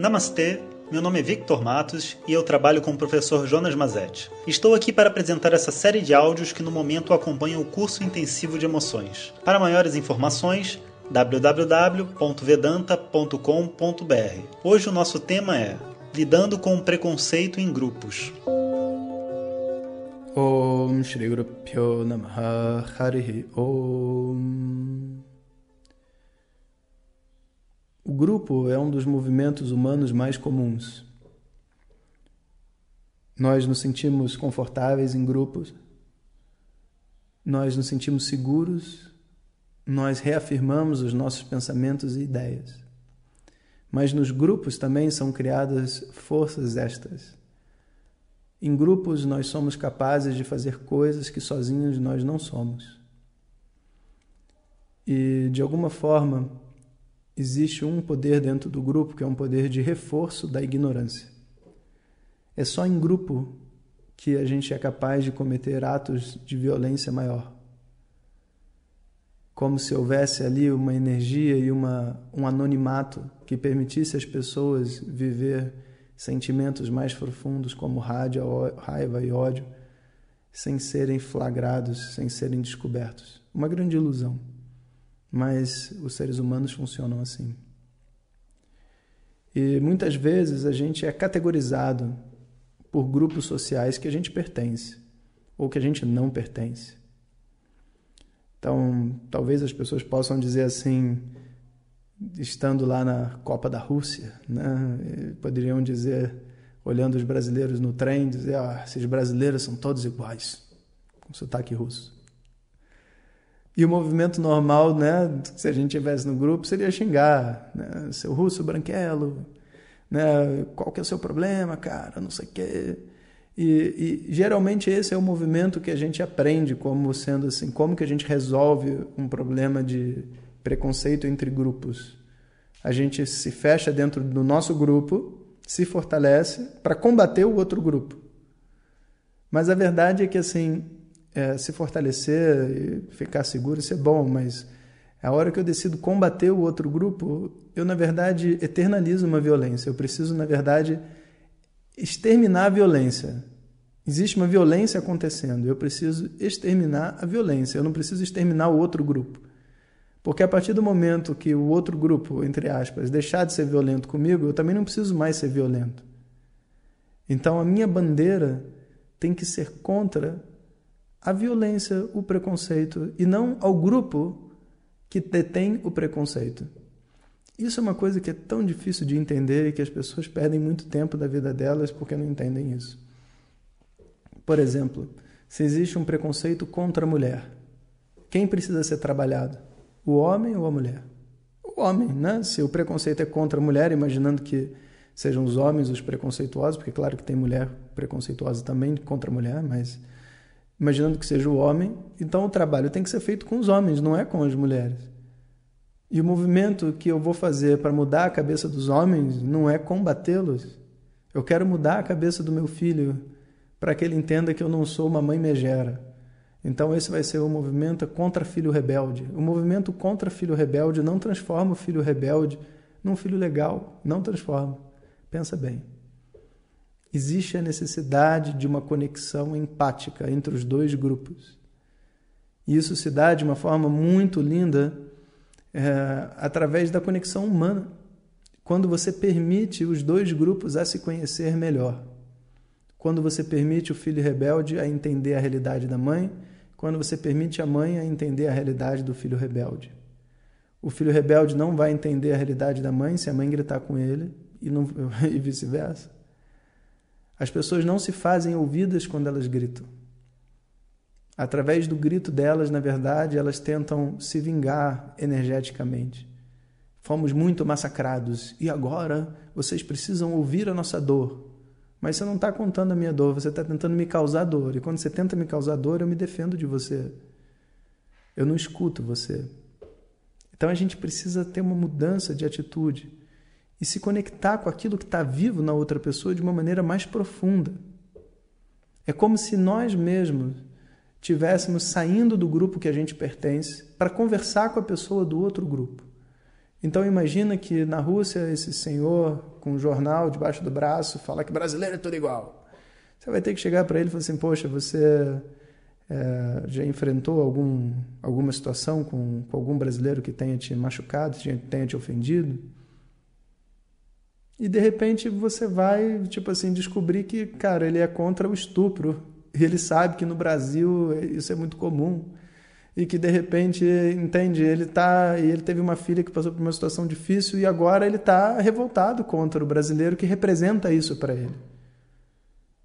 Namastê, meu nome é Victor Matos e eu trabalho com o professor Jonas Mazetti. Estou aqui para apresentar essa série de áudios que no momento acompanham o curso intensivo de emoções. Para maiores informações, www.vedanta.com.br. Hoje o nosso tema é Lidando com o preconceito em grupos. Om Shri Guru Pyo Namaha Om o grupo é um dos movimentos humanos mais comuns. Nós nos sentimos confortáveis em grupos, nós nos sentimos seguros, nós reafirmamos os nossos pensamentos e ideias. Mas nos grupos também são criadas forças extras. Em grupos nós somos capazes de fazer coisas que sozinhos nós não somos. E de alguma forma, existe um poder dentro do grupo que é um poder de reforço da ignorância. É só em grupo que a gente é capaz de cometer atos de violência maior. Como se houvesse ali uma energia e uma, um anonimato que permitisse às pessoas viver sentimentos mais profundos como raiva e ódio, sem serem flagrados, sem serem descobertos. Uma grande ilusão mas os seres humanos funcionam assim. E muitas vezes a gente é categorizado por grupos sociais que a gente pertence ou que a gente não pertence. Então, talvez as pessoas possam dizer assim, estando lá na Copa da Rússia, né? poderiam dizer, olhando os brasileiros no trem, dizer: ah, esses brasileiros são todos iguais, com sotaque russo. E o movimento normal, né, se a gente tivesse no grupo, seria xingar, né, seu russo branquelo, né, qual que é o seu problema, cara, não sei o quê. E, e, geralmente esse é o movimento que a gente aprende como sendo assim, como que a gente resolve um problema de preconceito entre grupos. A gente se fecha dentro do nosso grupo, se fortalece para combater o outro grupo. Mas a verdade é que assim, é, se fortalecer e ficar seguro, isso é bom, mas a hora que eu decido combater o outro grupo, eu, na verdade, eternalizo uma violência. Eu preciso, na verdade, exterminar a violência. Existe uma violência acontecendo, eu preciso exterminar a violência, eu não preciso exterminar o outro grupo. Porque a partir do momento que o outro grupo, entre aspas, deixar de ser violento comigo, eu também não preciso mais ser violento. Então a minha bandeira tem que ser contra a violência, o preconceito e não ao grupo que detém o preconceito. Isso é uma coisa que é tão difícil de entender e que as pessoas perdem muito tempo da vida delas porque não entendem isso. Por exemplo, se existe um preconceito contra a mulher, quem precisa ser trabalhado? O homem ou a mulher? O homem, né? Se o preconceito é contra a mulher, imaginando que sejam os homens os preconceituosos, porque claro que tem mulher preconceituosa também contra a mulher, mas imaginando que seja o homem, então o trabalho tem que ser feito com os homens, não é com as mulheres. E o movimento que eu vou fazer para mudar a cabeça dos homens não é combatê-los. Eu quero mudar a cabeça do meu filho para que ele entenda que eu não sou uma mãe megera. Então esse vai ser o movimento contra filho rebelde. O movimento contra filho rebelde não transforma o filho rebelde num filho legal, não transforma. Pensa bem existe a necessidade de uma conexão empática entre os dois grupos. E isso se dá de uma forma muito linda é, através da conexão humana, quando você permite os dois grupos a se conhecer melhor. Quando você permite o filho rebelde a entender a realidade da mãe, quando você permite a mãe a entender a realidade do filho rebelde. O filho rebelde não vai entender a realidade da mãe se a mãe gritar com ele e, e vice-versa. As pessoas não se fazem ouvidas quando elas gritam. Através do grito delas, na verdade, elas tentam se vingar energeticamente. Fomos muito massacrados e agora vocês precisam ouvir a nossa dor. Mas você não está contando a minha dor, você está tentando me causar dor. E quando você tenta me causar dor, eu me defendo de você. Eu não escuto você. Então a gente precisa ter uma mudança de atitude e se conectar com aquilo que está vivo na outra pessoa de uma maneira mais profunda. É como se nós mesmos tivéssemos saindo do grupo que a gente pertence para conversar com a pessoa do outro grupo. Então imagina que na Rússia esse senhor com um jornal debaixo do braço fala que brasileiro é tudo igual. Você vai ter que chegar para ele e falar assim, poxa, você é, já enfrentou algum, alguma situação com, com algum brasileiro que tenha te machucado, tenha te ofendido? E de repente você vai, tipo assim, descobrir que, cara, ele é contra o estupro. E ele sabe que no Brasil isso é muito comum. E que de repente, entende, ele tá, ele teve uma filha que passou por uma situação difícil e agora ele está revoltado contra o brasileiro que representa isso para ele.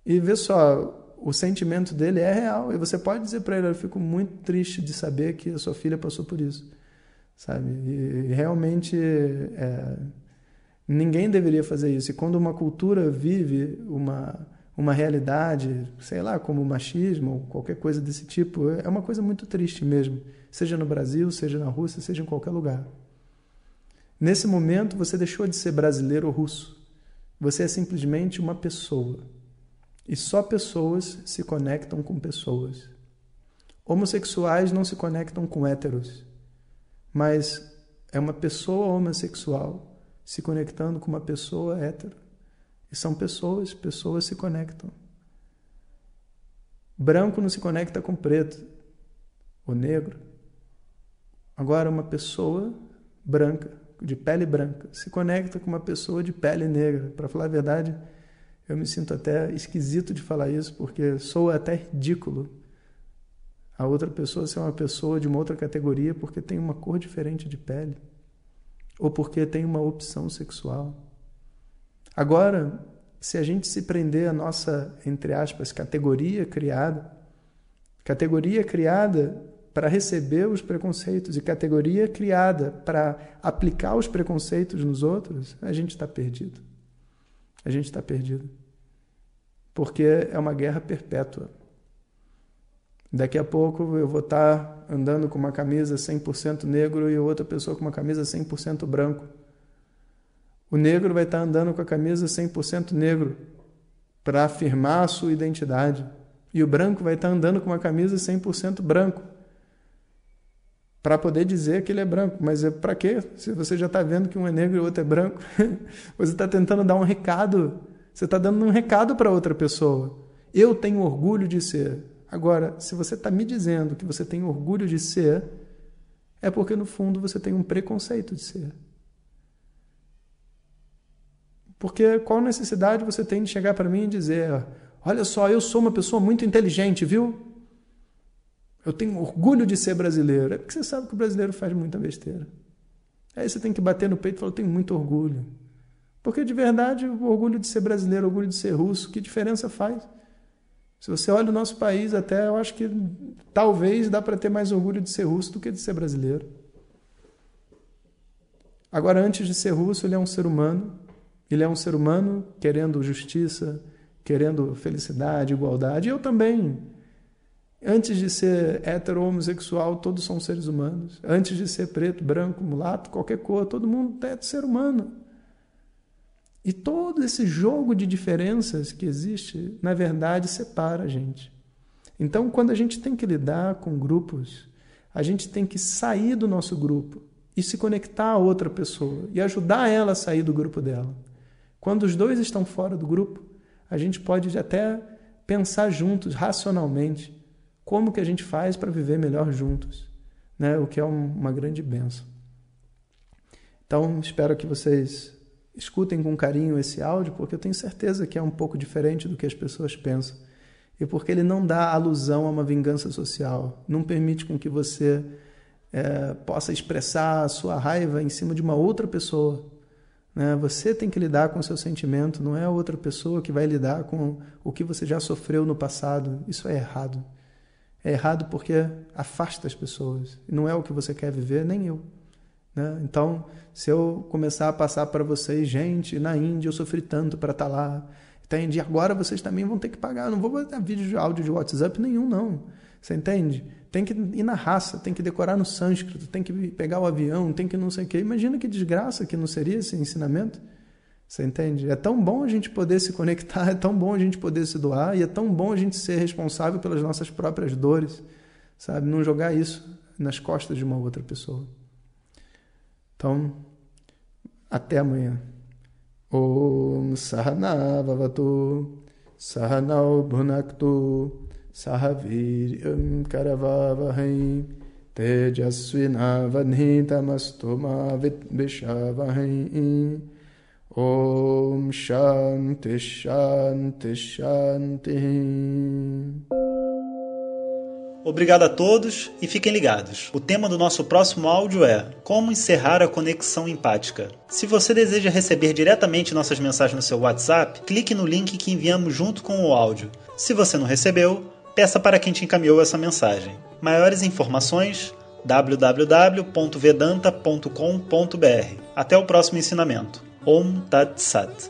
E vê só, o sentimento dele é real. E você pode dizer para ele: Eu fico muito triste de saber que a sua filha passou por isso. Sabe? E, realmente. É, Ninguém deveria fazer isso. E quando uma cultura vive uma, uma realidade, sei lá, como machismo ou qualquer coisa desse tipo, é uma coisa muito triste mesmo. Seja no Brasil, seja na Rússia, seja em qualquer lugar. Nesse momento, você deixou de ser brasileiro ou russo. Você é simplesmente uma pessoa. E só pessoas se conectam com pessoas. Homossexuais não se conectam com héteros. Mas é uma pessoa homossexual se conectando com uma pessoa hétero. E são pessoas, pessoas se conectam. Branco não se conecta com preto ou negro. Agora, uma pessoa branca, de pele branca, se conecta com uma pessoa de pele negra. Para falar a verdade, eu me sinto até esquisito de falar isso, porque sou até ridículo a outra pessoa ser uma pessoa de uma outra categoria porque tem uma cor diferente de pele ou porque tem uma opção sexual. Agora, se a gente se prender à nossa, entre aspas, categoria criada, categoria criada para receber os preconceitos e categoria criada para aplicar os preconceitos nos outros, a gente está perdido. A gente está perdido. Porque é uma guerra perpétua. Daqui a pouco eu vou estar andando com uma camisa 100% negro e outra pessoa com uma camisa 100% branco. O negro vai estar andando com a camisa 100% negro para afirmar a sua identidade. E o branco vai estar andando com uma camisa 100% branco para poder dizer que ele é branco. Mas é para quê? Se você já está vendo que um é negro e o outro é branco, você está tentando dar um recado. Você está dando um recado para outra pessoa. Eu tenho orgulho de ser. Agora, se você está me dizendo que você tem orgulho de ser, é porque no fundo você tem um preconceito de ser. Porque qual necessidade você tem de chegar para mim e dizer: Olha só, eu sou uma pessoa muito inteligente, viu? Eu tenho orgulho de ser brasileiro. É porque você sabe que o brasileiro faz muita besteira. Aí você tem que bater no peito e falar: Eu tenho muito orgulho. Porque de verdade, o orgulho de ser brasileiro, o orgulho de ser russo, que diferença faz? Se você olha o nosso país, até eu acho que talvez dá para ter mais orgulho de ser russo do que de ser brasileiro. Agora, antes de ser russo, ele é um ser humano. Ele é um ser humano querendo justiça, querendo felicidade, igualdade. Eu também. Antes de ser hetero ou homossexual, todos são seres humanos. Antes de ser preto, branco, mulato, qualquer cor, todo mundo é ser humano. E todo esse jogo de diferenças que existe, na verdade, separa a gente. Então, quando a gente tem que lidar com grupos, a gente tem que sair do nosso grupo e se conectar a outra pessoa e ajudar ela a sair do grupo dela. Quando os dois estão fora do grupo, a gente pode até pensar juntos, racionalmente, como que a gente faz para viver melhor juntos, né? o que é uma grande benção. Então, espero que vocês escutem com carinho esse áudio, porque eu tenho certeza que é um pouco diferente do que as pessoas pensam. E porque ele não dá alusão a uma vingança social, não permite com que você é, possa expressar a sua raiva em cima de uma outra pessoa. Né? Você tem que lidar com o seu sentimento, não é outra pessoa que vai lidar com o que você já sofreu no passado. Isso é errado. É errado porque afasta as pessoas. Não é o que você quer viver, nem eu. Né? Então, se eu começar a passar para vocês, gente, na Índia eu sofri tanto para estar tá lá, entende? Agora vocês também vão ter que pagar. não vou botar vídeo de áudio de WhatsApp nenhum, não. Você entende? Tem que ir na raça, tem que decorar no sânscrito, tem que pegar o avião, tem que não sei o quê. Imagina que desgraça que não seria esse ensinamento. Você entende? É tão bom a gente poder se conectar, é tão bom a gente poder se doar e é tão bom a gente ser responsável pelas nossas próprias dores, sabe? Não jogar isso nas costas de uma outra pessoa. Então, Até amanhã. Om Sahana Vavatu Sahanau Bhunaktu Sahaviryam Karavavahai Tejasvinavadhitamastu ma Vishavahai Om Shanti Shanti Shanti Obrigado a todos e fiquem ligados. O tema do nosso próximo áudio é Como encerrar a conexão empática. Se você deseja receber diretamente nossas mensagens no seu WhatsApp, clique no link que enviamos junto com o áudio. Se você não recebeu, peça para quem te encaminhou essa mensagem. Maiores informações www.vedanta.com.br. Até o próximo ensinamento. Om Tat Sat.